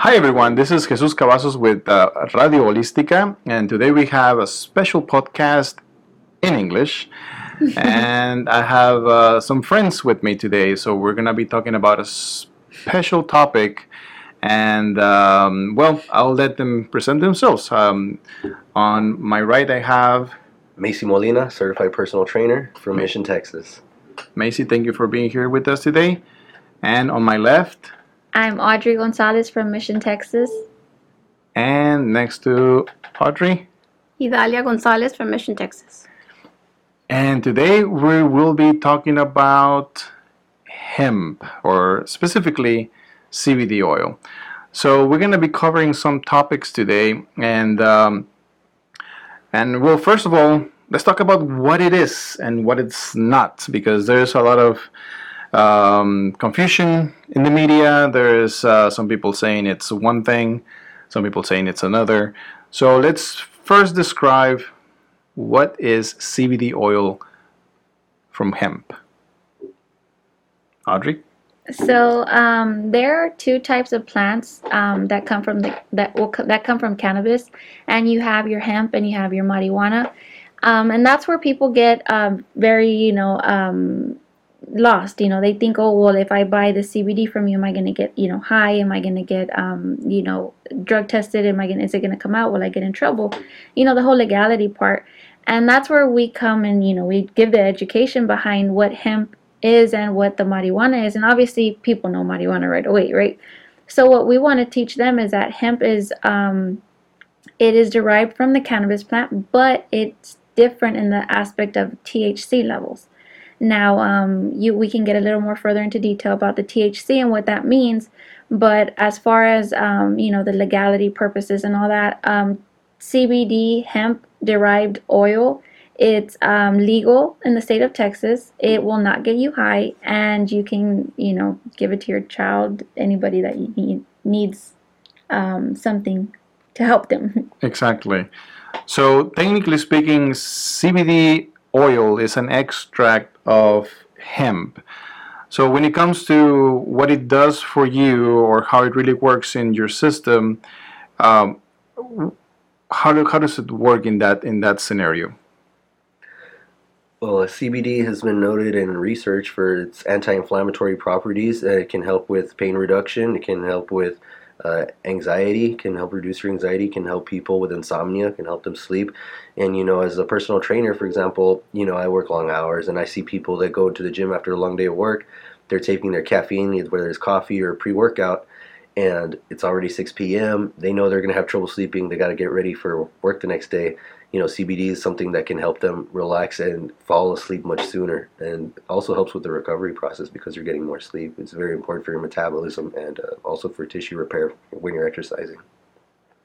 Hi everyone, this is Jesus Cavazos with uh, Radio Holística, and today we have a special podcast in English. and I have uh, some friends with me today, so we're gonna be talking about a special topic. And um, well, I'll let them present themselves. Um, on my right, I have Macy Molina, certified personal trainer from Mission, Texas. Macy. Thank you for being here with us today. And on my left, I'm Audrey Gonzalez from Mission, Texas. and next to Audrey. Idalia Gonzalez from Mission, Texas. And today we will be talking about hemp, or specifically CBD oil. So we're going to be covering some topics today, and um, and well, first of all, let's talk about what it is and what it's not, because there's a lot of um, confusion in the media. There is uh, some people saying it's one thing, some people saying it's another. So let's first describe what is CBD oil from hemp. Audrey? So um, there are two types of plants um, that come from the that will that come from cannabis, and you have your hemp and you have your marijuana, um, and that's where people get um, very you know um, lost. You know, they think, oh well, if I buy the CBD from you, am I going to get you know high? Am I going to get um, you know drug tested? Am I going is it going to come out? Will I get in trouble? You know, the whole legality part, and that's where we come and you know we give the education behind what hemp is and what the marijuana is. And obviously, people know marijuana right away, right? So what we want to teach them is that hemp is um, it is derived from the cannabis plant, but it's different in the aspect of THC levels. Now, um, you we can get a little more further into detail about the THC and what that means. But as far as um, you know, the legality purposes and all that, um, CBD hemp derived oil it's um, legal in the state of Texas. It will not get you high, and you can, you know, give it to your child, anybody that you need needs um, something to help them. Exactly. So, technically speaking, CBD oil is an extract of hemp. So, when it comes to what it does for you or how it really works in your system, um, how, do, how does it work in that in that scenario? Well, CBD has been noted in research for its anti-inflammatory properties. It can help with pain reduction. It can help with uh, anxiety. Can help reduce your anxiety. Can help people with insomnia. Can help them sleep. And you know, as a personal trainer, for example, you know, I work long hours, and I see people that go to the gym after a long day of work. They're taking their caffeine, whether it's coffee or pre-workout, and it's already 6 p.m. They know they're going to have trouble sleeping. They got to get ready for work the next day you know, CBD is something that can help them relax and fall asleep much sooner, and also helps with the recovery process because you're getting more sleep. It's very important for your metabolism and uh, also for tissue repair when you're exercising.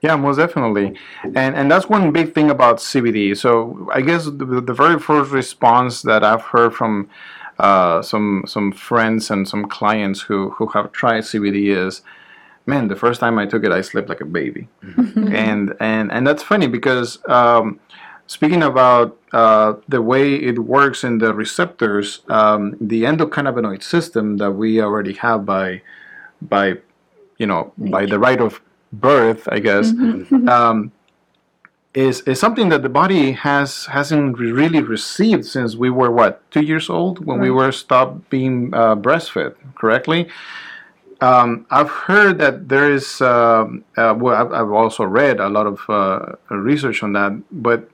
Yeah, most definitely, and and that's one big thing about CBD. So I guess the, the very first response that I've heard from uh, some some friends and some clients who who have tried CBD is, man, the first time I took it, I slept like a baby, and and and that's funny because um, speaking about uh, the way it works in the receptors, um, the endocannabinoid system that we already have by by you know by the right of birth, I guess. Um, is, is something that the body has hasn't really received since we were what two years old when we were stopped being uh, breastfed correctly um, I've heard that there is, um, uh, well, I've, I've also read a lot of uh, research on that, but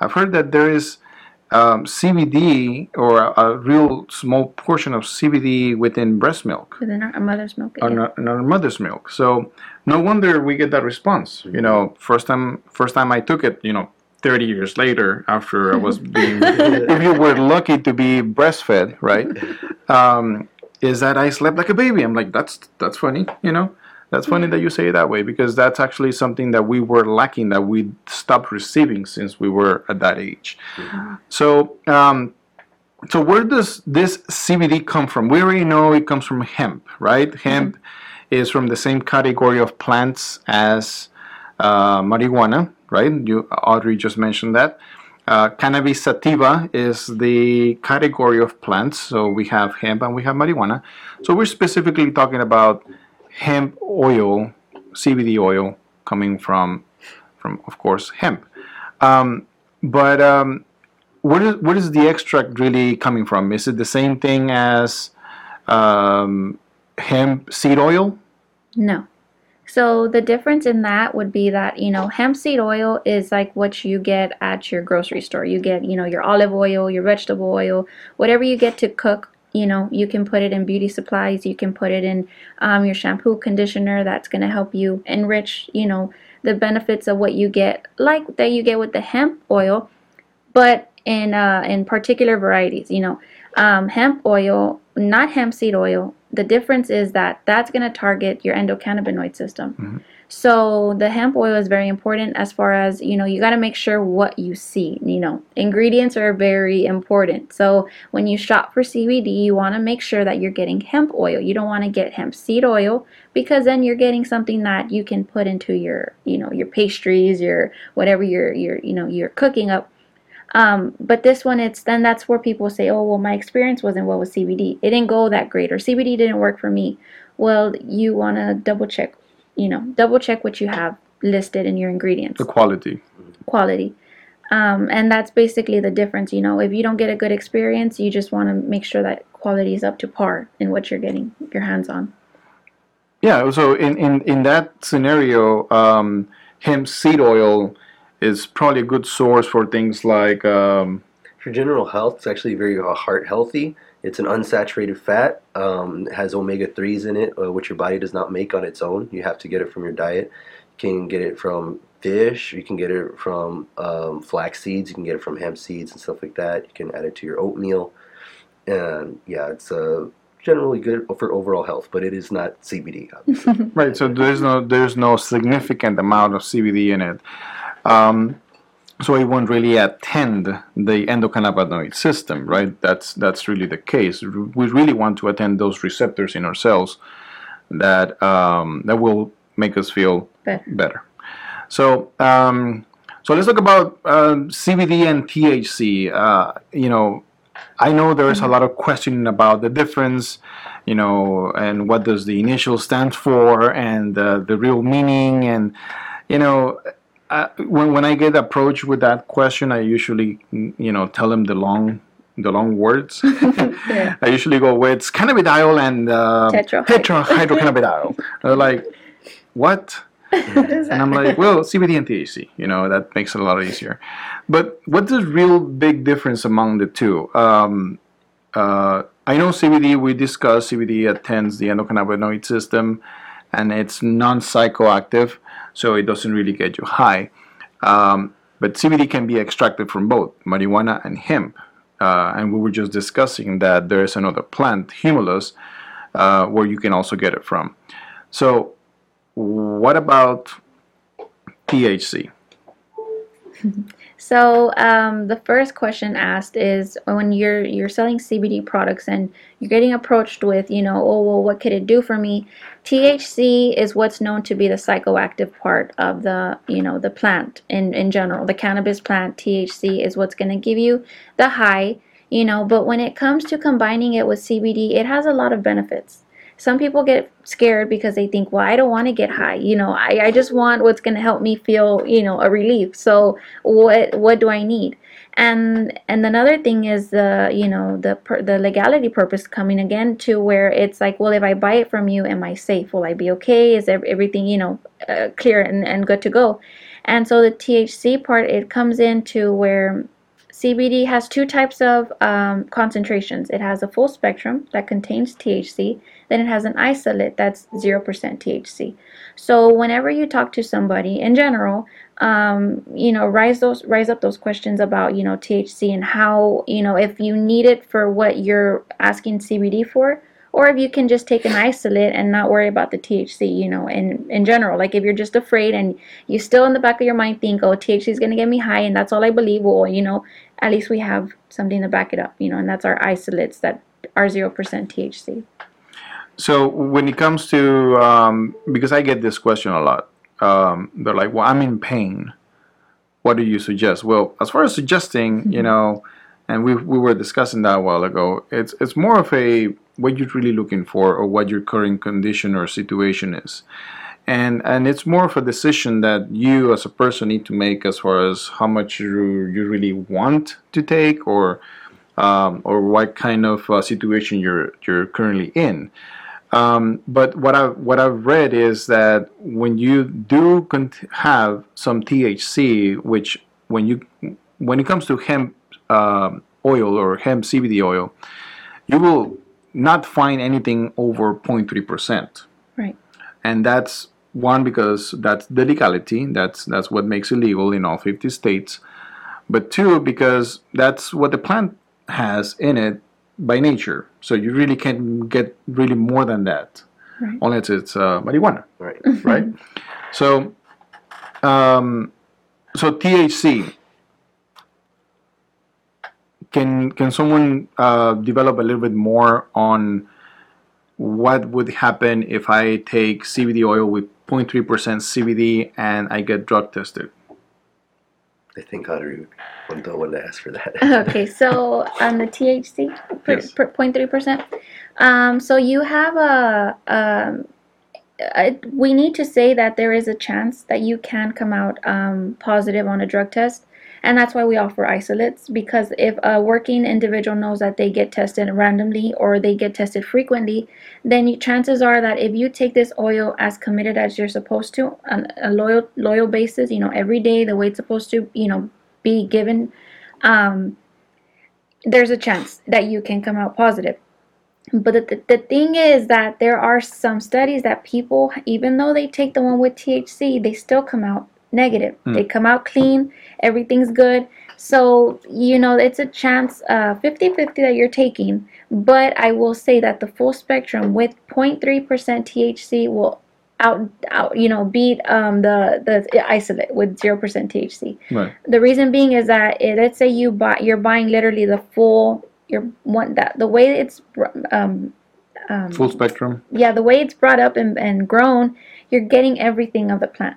I've heard that there is um, CBD or a, a real small portion of CBD within breast milk, Within our, our mother's milk. or yeah. not- in our mother's milk. So no wonder we get that response. You know, first time, first time I took it, you know, 30 years later after I was being, if you were lucky to be breastfed, right? Um, is that I slept like a baby. I'm like, that's that's funny, you know. That's funny that you say it that way because that's actually something that we were lacking that we stopped receiving since we were at that age. So, um, so where does this CBD come from? We already know it comes from hemp, right? Hemp is from the same category of plants as uh, marijuana, right? You Audrey just mentioned that. Uh, cannabis sativa is the category of plants. So we have hemp and we have marijuana. So we're specifically talking about hemp oil CBD oil coming from, from of course hemp. Um, but um, what is what is the extract really coming from? Is it the same thing as um, hemp seed oil? No. So the difference in that would be that, you know, hemp seed oil is like what you get at your grocery store. You get, you know, your olive oil, your vegetable oil, whatever you get to cook, you know, you can put it in beauty supplies. You can put it in um, your shampoo conditioner. That's going to help you enrich, you know, the benefits of what you get, like that you get with the hemp oil, but in uh, in particular varieties. You know, um, hemp oil, not hemp seed oil. The difference is that that's going to target your endocannabinoid system. Mm-hmm. So the hemp oil is very important as far as, you know, you got to make sure what you see, you know. Ingredients are very important. So when you shop for CBD, you want to make sure that you're getting hemp oil. You don't want to get hemp seed oil because then you're getting something that you can put into your, you know, your pastries, your whatever you're you're, you know, you're cooking up. Um, but this one, it's then that's where people say, oh, well, my experience wasn't well with CBD. It didn't go that great, or CBD didn't work for me. Well, you want to double check, you know, double check what you have listed in your ingredients The quality. quality. Um, and that's basically the difference. You know, if you don't get a good experience, you just want to make sure that quality is up to par in what you're getting your hands on. Yeah, so in, in, in that scenario, um, hemp seed oil is probably a good source for things like um, For general health, it's actually very uh, heart healthy. It's an unsaturated fat. Um, it has omega threes in it, uh, which your body does not make on its own. You have to get it from your diet. You can get it from fish. You can get it from um, flax seeds. You can get it from hemp seeds and stuff like that. You can add it to your oatmeal. And yeah, it's uh, generally good for overall health, but it is not CBD. Right. So there's no there's no significant amount of CBD in it. Um, so it won't really attend the endocannabinoid system, right? That's that's really the case. We really want to attend those receptors in our cells that um, that will make us feel Better. better. So um, so let's talk about um, CBD and THC. Uh, you know, I know there's a lot of questioning about the difference, you know, and what does the initial stand for, and uh, the real meaning, and you know, uh, when when I get approached with that question, I usually, mm, you know, tell them the long the long words. Yeah. I usually go with cannabidiol and uh, Tetra- tetrahydrocannabidiol. They're like, what? and I'm like, well, CBD and THC, you know, that makes it a lot easier. But what's the real big difference among the two? Um, uh, I know CBD, we discussed CBD attends the endocannabinoid system and it's non psychoactive, so it doesn't really get you high. Um, but CBD can be extracted from both marijuana and hemp. Uh, and we were just discussing that there is another plant, humulus, uh, where you can also get it from. So, what about THC? So um, the first question asked is when you're you're selling CBD products and you're getting approached with, you know, oh well, what could it do for me? THC is what's known to be the psychoactive part of the, you know, the plant in in general. The cannabis plant THC is what's going to give you the high, you know. But when it comes to combining it with CBD, it has a lot of benefits. Some people get scared because they think, well, I don't want to get high. You know, I, I just want what's going to help me feel, you know, a relief. So what what do I need? And and another thing is the you know the the legality purpose coming again to where it's like, well, if I buy it from you, am I safe? Will I be okay? Is everything you know uh, clear and, and good to go? And so the THC part it comes into where CBD has two types of um, concentrations. It has a full spectrum that contains THC, then it has an isolate that's 0% THC. So whenever you talk to somebody in general, um, you know, rise those rise up those questions about, you know, THC and how, you know, if you need it for what you're asking CBD for, or if you can just take an isolate and not worry about the THC, you know, in in general. Like if you're just afraid and you still in the back of your mind think, oh, THC is gonna get me high and that's all I believe, well, you know, at least we have something to back it up, you know, and that's our isolates that are zero percent THC. So when it comes to um, because I get this question a lot, um, they're like, "Well, I'm in pain. What do you suggest?" Well, as far as suggesting, you know, and we we were discussing that a while ago. It's it's more of a what you're really looking for or what your current condition or situation is. And and it's more of a decision that you as a person need to make as far as how much you you really want to take or um, or what kind of uh, situation you're you're currently in. Um, but what I what I've read is that when you do cont- have some THC, which when you when it comes to hemp um oil or hemp CBD oil, you will not find anything over 0.3 percent Right. and that's one because that's the legality that's that's what makes it legal in all 50 states. But two because that's what the plant has in it by nature. So you really can't get really more than that. Right. unless it's uh, marijuana. Right. right? So um, so THC can can someone uh, develop a little bit more on what would happen if I take CBD oil with 0.3% CBD and I get drug tested? I think Audrey would be the one to ask for that. okay, so on the THC, per, 0.3%. Um, so you have a, um, I, we need to say that there is a chance that you can come out um, positive on a drug test. And that's why we offer isolates because if a working individual knows that they get tested randomly or they get tested frequently, then you, chances are that if you take this oil as committed as you're supposed to on a loyal loyal basis, you know every day the way it's supposed to, you know, be given, um, there's a chance that you can come out positive. But the, the, the thing is that there are some studies that people, even though they take the one with THC, they still come out negative. Hmm. They come out clean, everything's good. So, you know, it's a chance uh, 50 50 that you're taking. But I will say that the full spectrum with 0.3% THC will out, out you know, beat um, the, the isolate with 0% THC. Right. The reason being is that eh, let's say you buy you're buying literally the full you're one that the way it's um, um Full spectrum. yeah the way it's brought up and, and grown you're getting everything of the plant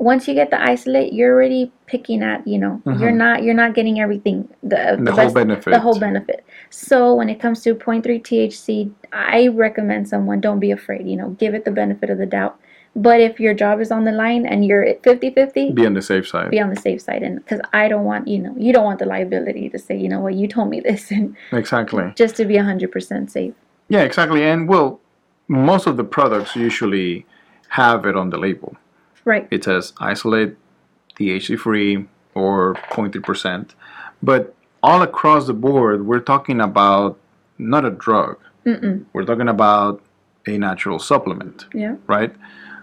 once you get the isolate you're already picking at you know you're Mhm. not you're not getting everything the, The whole best- benefit. the whole benefit so when it comes to 0.3 thc i recommend someone don't be afraid you know give it the benefit of the doubt but if your job is on the line and you're at 50 50 Be on the safe side. be on the safe side and because i don't want you know you don't want the liability to say you know what you told me this and Exactly. just to be 100% safe Yeah, exactly. And well, most of the products usually have it on the label. Right It says isolate, THC free, or 0.3%. But all across the board, we're talking about not a drug. Mm-mm. We're talking about a natural supplement, yeah right?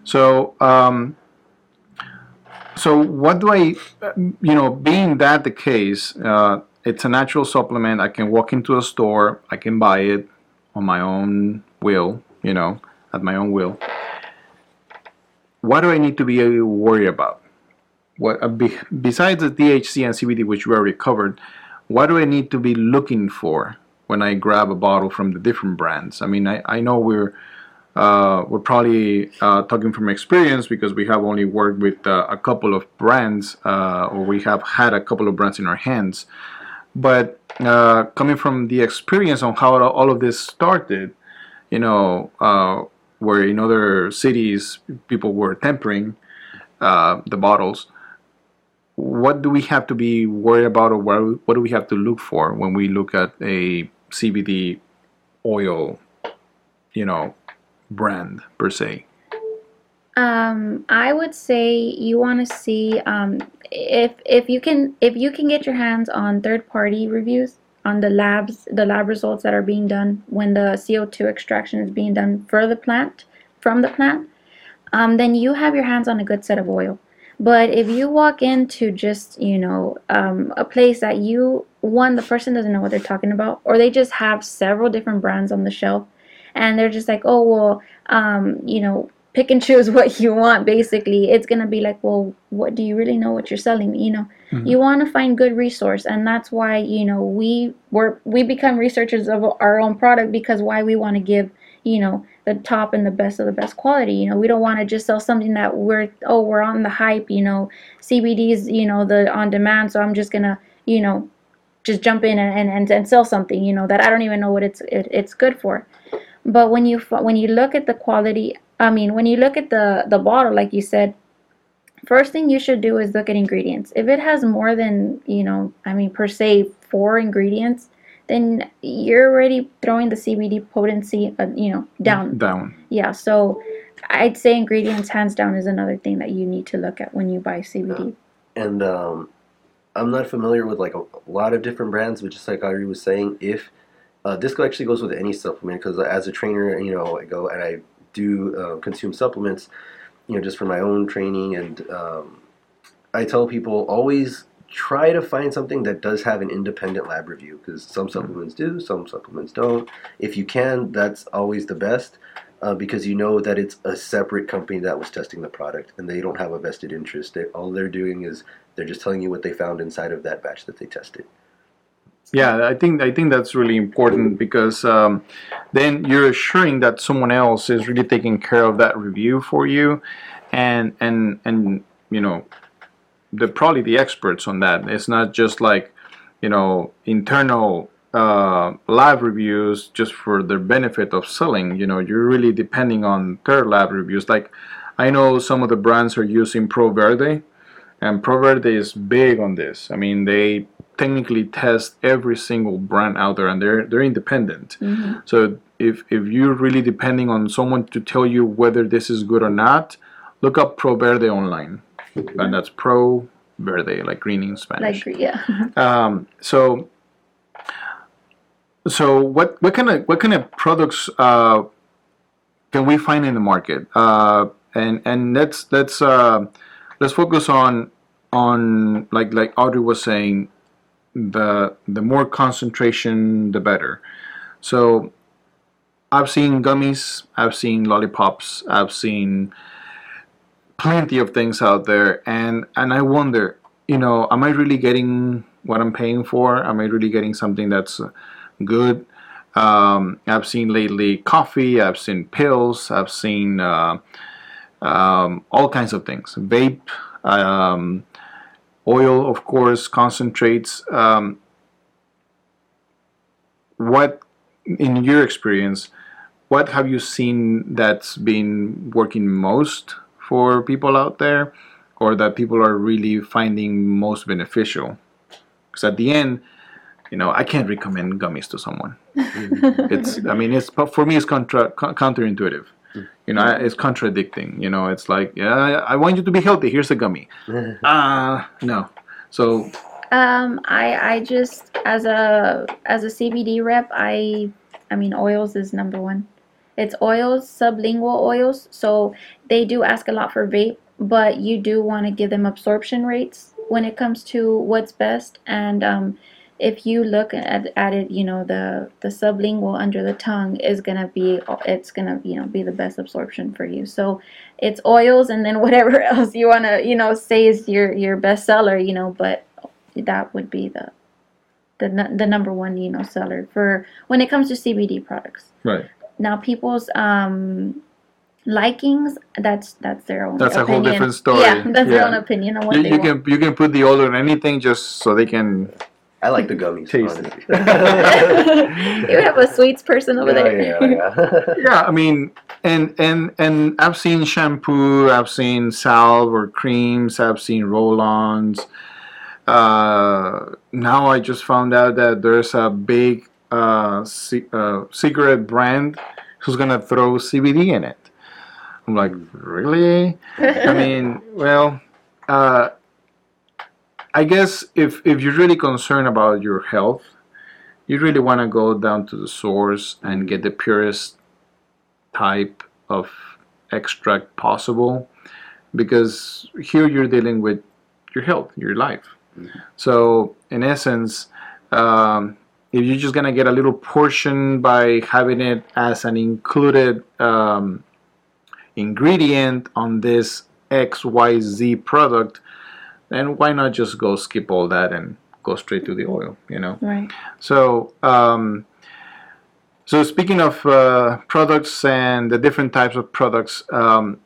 So, um, so what do I, you know, being that the case, uh, it's a natural supplement. I can walk into a store, I can buy it on my own will, you know, at my own will. What do I need to be worried about? What uh, besides the THC and CBD, which we already covered, what do I need to be looking for when I grab a bottle from the different brands? I mean, I, I know we're uh, we're probably uh, talking from experience because we have only worked with uh, a couple of brands, uh, or we have had a couple of brands in our hands. But uh, coming from the experience on how all of this started, you know, where in other cities people were tempering uh, the bottles, what do we have to be worried about, or what, what do we have to look for when we look at a CBD oil, you know, brand per se? um i would say you want to see um if if you can if you can get your hands on third party reviews on the labs the lab results that are being done when the co2 extraction is being done for the plant from the plant um, then you have your hands on a good set of oil. But if you walk into just you know um, a place that you one the person doesn't know what they're talking about or they just have several different brands on the shelf and they're just like oh well um, you know pick and choose what you want basically. It's going to be like well what do you really know what you're selling? You know Mhm. you want to find good resource and that's why you know we were we become researchers of our own product because why we want to give you know the top and the best of the best quality. You know we don't want to just sell something that we're oh we're on the hype you know. Cbd's you know the on demand so i'm just gonna you know just jump in and, and, and, and sell something you know that i don't even know what it's it, it's good for. But when you when you look at the quality I mean, when you look at the the bottle, like you said, first thing you should do is look at ingredients. If it has more than you know, I mean, per se, four ingredients, then you're already throwing the CBD potency, uh, you know, down. Down. Yeah. So I'd say ingredients, hands down, is another thing that you need to look at when you buy CBD. and um, I'm not familiar with like a, a lot of different brands, but just like Ari was saying, if uh, this actually goes with any supplement, because as a trainer, you know, I go and I do uh, consume supplements, you know, just for my own training, and um, I tell people always try to find something that does have an independent lab review, because some supplements do, some supplements don't. If you can, that's always the best. Uh, because you know that it's a separate company that was testing the product and they don't have a vested interest. They, all they're doing is they're just telling you what they found inside of that batch that they tested. Yeah, I think I think that's really important because um, then you're assuring that someone else is really taking care of that review for you, and and and you know, they're probably the experts on that. It's not just like you know internal uh, lab reviews just for the benefit of selling. You know, you're really depending on third lab reviews. Like I know some of the brands are using Pro Verde, and Pro Verde is big on this. I mean, they technically test every single brand out there, and they're they're independent. Mhm. So if if you're really depending on someone to tell you whether this is good or not, look up Pro Verde online, and that's Pro Verde, like green in Spanish. Like, yeah. Um, so, so what what kind of what kind of products uh, can we find in the market? Uh, and and let's let's uh, let's focus on on like like Audrey was saying, the the more concentration, the better. So, I've seen gummies, I've seen lollipops, I've seen plenty of things out there, and and I wonder, you know, am I really getting what I'm paying for? Am I really getting something that's good? Um, I've seen lately coffee, I've seen pills, I've seen uh, um, all kinds of things, vape, um, oil, of course, concentrates. Um, what, in your experience, what have you seen that's been working most for people out there, or that people are really finding most beneficial? Because at the end, you know, I can't recommend gummies to someone. It's, I mean, it's for me, it's contra, counterintuitive. You know, it's contradicting. You know, it's like, yeah, I want you to be healthy. Here's a gummy. Ah, no. So Um, I I just as a as a CBD rep, I I mean oils is number one. It's oils, sublingual oils. So they do ask a lot for vape, but you do want to give them absorption rates when it comes to what's best. And um, if you look at, at it, you know the the sublingual under the tongue is gonna be it's gonna you know be the best absorption for you. So it's oils, and then whatever else you wanna you know say is your your best seller, you know, but that would be the the the number one you know seller for when it comes to CBD products. right. Now people's um likings that's that's their own That's a whole opinion. different story. Yeah, that's their own opinion on what You, you want. can you can put the oil on anything just so they can I like the gummies. Taste it. you have a sweets person over Yeah, there. yeah, yeah. yeah i mean and and and i've seen shampoo i've seen salve or creams i've seen roll-ons uh, now i just found out that there's a big uh, c- uh, cigarette brand who's gonna throw cbd in it i'm like really i mean well uh, i guess if if you're really concerned about your health you really want to go down to the source and get the purest type of extract possible because here you're dealing with your health, your life. So, in essence, um, if you're just gonna get a little portion by having it as an included um, ingredient on this XYZ product, then why not just go skip all that and go straight to the oil, you know? right. So, um, so speaking of uh, products and the different types of products, um,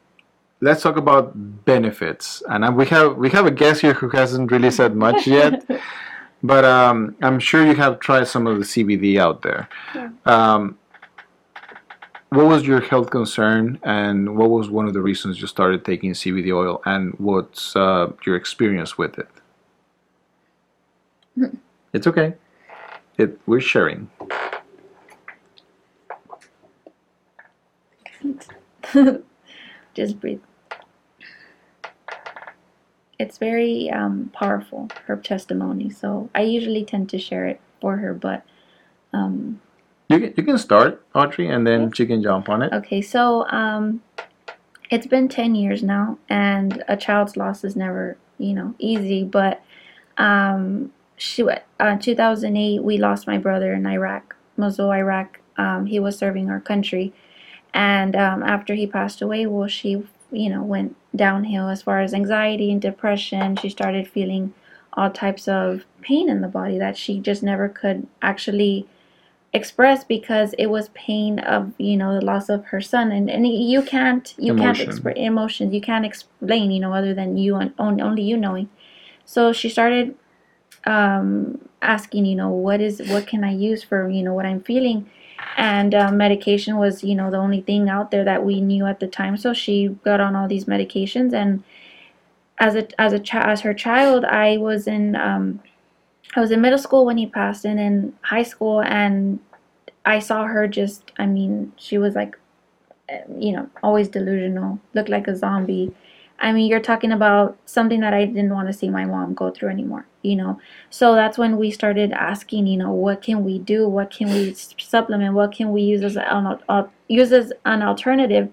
let's talk about benefits. And uh, we have we have a guest here who hasn't really said much yet, but um, I'm sure you have tried some of the CBD out there. Yeah. Um, what was your health concern, and what was one of the reasons you started taking CBD oil, and what's uh, your experience with it? it's okay. It we're sharing. Just breathe. It's very um, powerful, her testimony. So I usually tend to share it for her, but um, You can you can start, Audrey, and then she can jump on it. Okay, so um, it's been 10 years now, and a child's loss is never, you know, easy. But um, she, uh, 2008, we lost my brother in Iraq, Mosul, Iraq. Um, he was serving our country. And um, after he passed away, well, she, you know, went downhill as far as anxiety and depression. She started feeling all types of pain in the body that she just never could actually express because it was pain of you know the loss of her son. And, and you can't you can't express emotions. You can't explain you know other than you and only, only you knowing. So she started um, asking you know what is what can i use for you know what i'm feeling? And uh, medication was you know the only thing out there that we knew at the time. So she got on all these medications. And as a as a chi- as her child i was in um, I was in middle school when he passed and in high school and I saw her just I mean she was like uh, you know always delusional looked like a zombie. I mean you're talking about something that I didn't want to see my mom go through anymore you know? So that's when we started asking you know what can we do? What can we supplement? What can we use as an use as an alternative?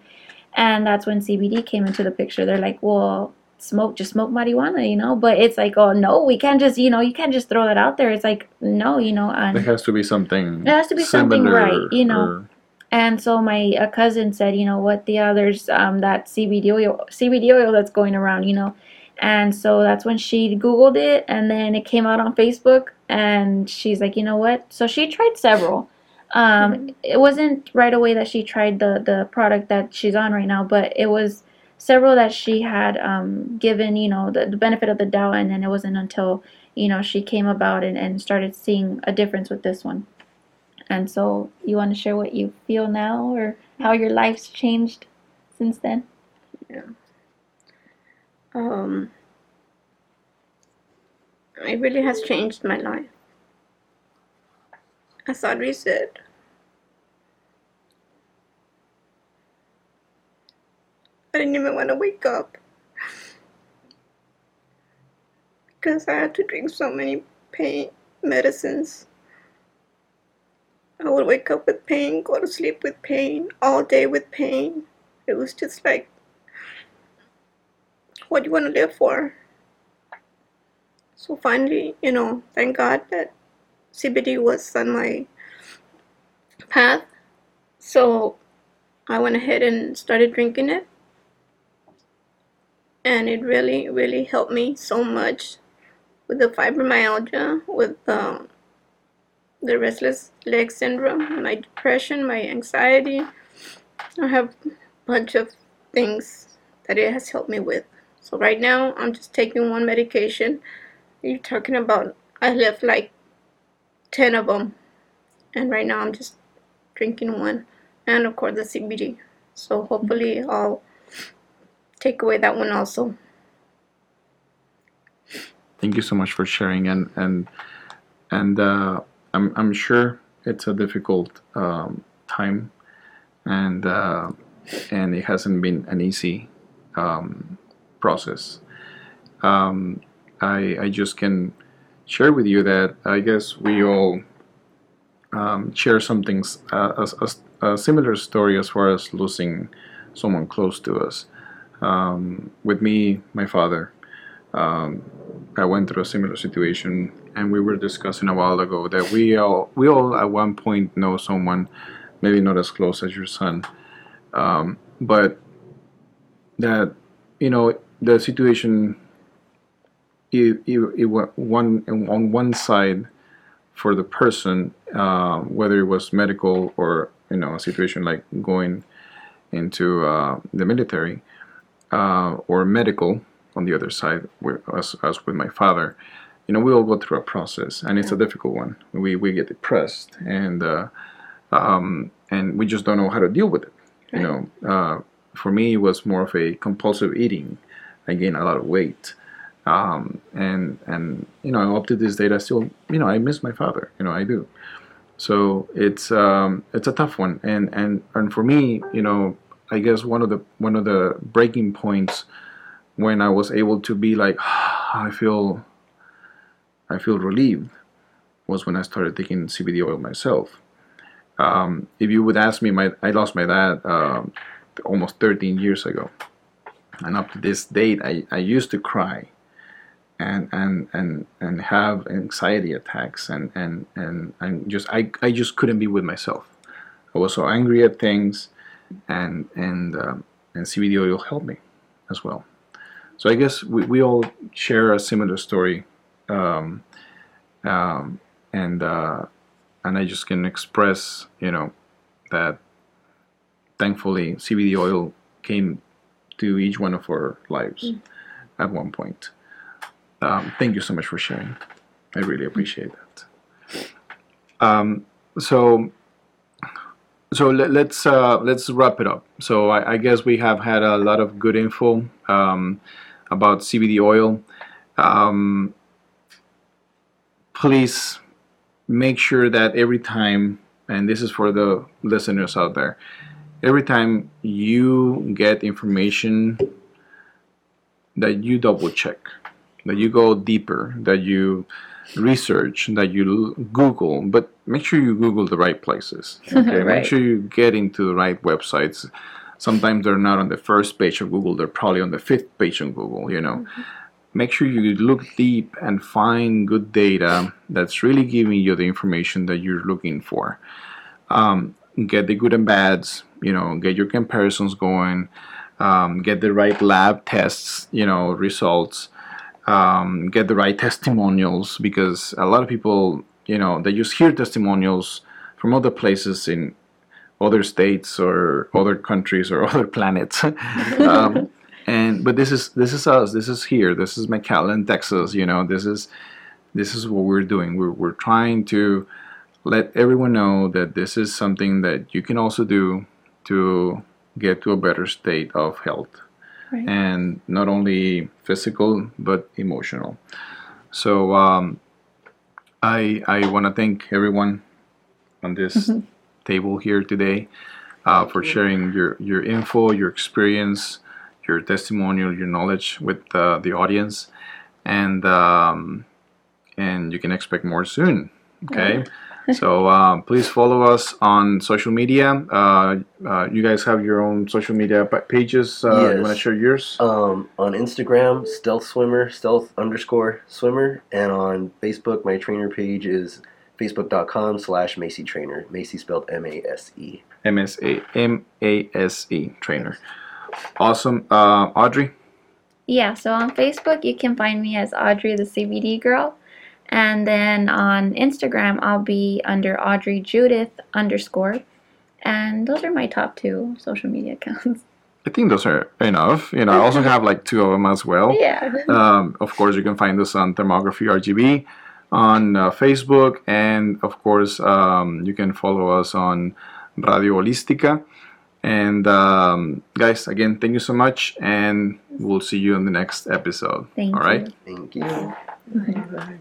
And that's when CBD came into the picture. They're like well smoke just smoke marijuana you know but it's like oh no we can't just you know you can't just throw that out there it's like no you know and There has to be something. There has to be something right, you know. or- and so my uh, cousin said, you know what, the others, um, that CBD oil, CBD oil that's going around, you know, and so that's when she Googled it, and then it came out on Facebook, and she's like, you know what? So she tried several. Um, It wasn't right away that she tried the the product that she's on right now, but it was several that she had um, given, you know, the, the benefit of the doubt, and then it wasn't until you know she came about and, and started seeing a difference with this one. And so, you want to share what you feel now or how your life's changed since then? Um, it really has changed my life. As Audrey said, didn't even want to wake up because I had to drink so many pain medicines. I would wake up with pain, go to sleep with pain, all day with pain. It was just like what do you want to live for? So finally, you know, thank God that CBD was on my path. So I went ahead and started drinking it. And it really, really helped me so much with the fibromyalgia, with um, the restless leg syndrome, my depression, my anxiety. I have a bunch of things that it has helped me with. So right now I'm just taking one medication. You're talking about I left like 10 of them. And right now I'm just drinking one and of course the CBD. So hopefully I'll take away that one also. Thank you so much for sharing, and and and uh, I'm I'm sure it's a difficult um, time, and uh, and it hasn't been an easy um, process. Um, I I just can share with you that I guess we all um, share some things uh, a, a, a similar story as far as losing someone close to us. Um, with me, my father. Um, I went through a similar situation, and we were discussing a while ago that we all we all at one point know someone, maybe not as close as your son, um, but that you know the situation. It, it, it one on one side for the person, uh, whether it was medical or you know a situation like going into uh, the military uh, or medical on the other side, with, as, as with my father, you know, we all go through a process, and it's a difficult one. We we get depressed, and uh, um, and we just don't know how to deal with it. You know, uh, for me, it was more of a compulsive eating. I gained a lot of weight, um, and and you know, up to this date, I still you know I miss my father. You know, I do. So it's um, it's a tough one, and and and for me, you know, I guess one of the one of the breaking points when I was able to be like, I feel, I feel relieved, was when I started taking CBD oil myself. Um, if you would ask me, my I lost my dad um, almost 13 years ago, and up to this date, I, I used to cry, and and and and have anxiety attacks, and and and and just I I just couldn't be with myself. I was so angry at things, and and um, and CBD oil helped me as well. So I guess we, we all share a similar story, um, um, and uh, and I just can express, you know, that thankfully CBD oil came to each one of our lives at one point. Um, thank you so much for sharing. I really appreciate that. Um, so so let, let's uh, let's wrap it up. So I, I guess we have had a lot of good info um, about CBD oil. Um, please make sure that every time, and this is for the listeners out there, every time you get information, that you double check, that you go deeper, that you research, that you Google, but make sure you Google the right places. Okay, make sure you get into the right websites. Sometimes they're not on the first page of Google; they're probably on the fifth page of Google. You know, make sure you look deep and find good data that's really giving you the information that you're looking for. Um, get the good and bads. You know, get your comparisons going. Um, get the right lab tests. You know, results um, get the right testimonials because a lot of people, you know, they just hear testimonials from other places in other states or other countries or other planets. um, and but this is this is us. This is here. This is McAllen, Texas. You know, this is this is what we're doing. We're we're trying to let everyone know that this is something that you can also do to get to a better state of health Right. and not only physical but emotional. So um, I I want to thank everyone on this table here today uh, for sharing your your info, your experience, your testimonial, your knowledge with uh, the audience, and um, and you can expect more soon. Okay. So um, please follow us on social media. Uh, uh, you guys have your own social media pa- pages. Uh, You want to share yours? Um, on Instagram, stealth swimmer, stealth underscore swimmer, and on Facebook, my trainer page is facebook.com slash Macy Trainer. Macy spelled M A S E. M S A M A S E trainer. Awesome. Uh, Audrey. Yeah, so on Facebook, you can find me as Audrey the CBD girl. And then on Instagram, I'll be under Audrey Judith underscore. And those are my top two social media accounts. I think those are enough. You know, I also have like two of them as well. yeah. Um, of course, you can find us on Thermography RGV on uh, Facebook, and of course, um, you can follow us on Radio Holística. And um, guys, again, thank you so much, and we'll see you in the next episode. Thank All right. you. Thank you.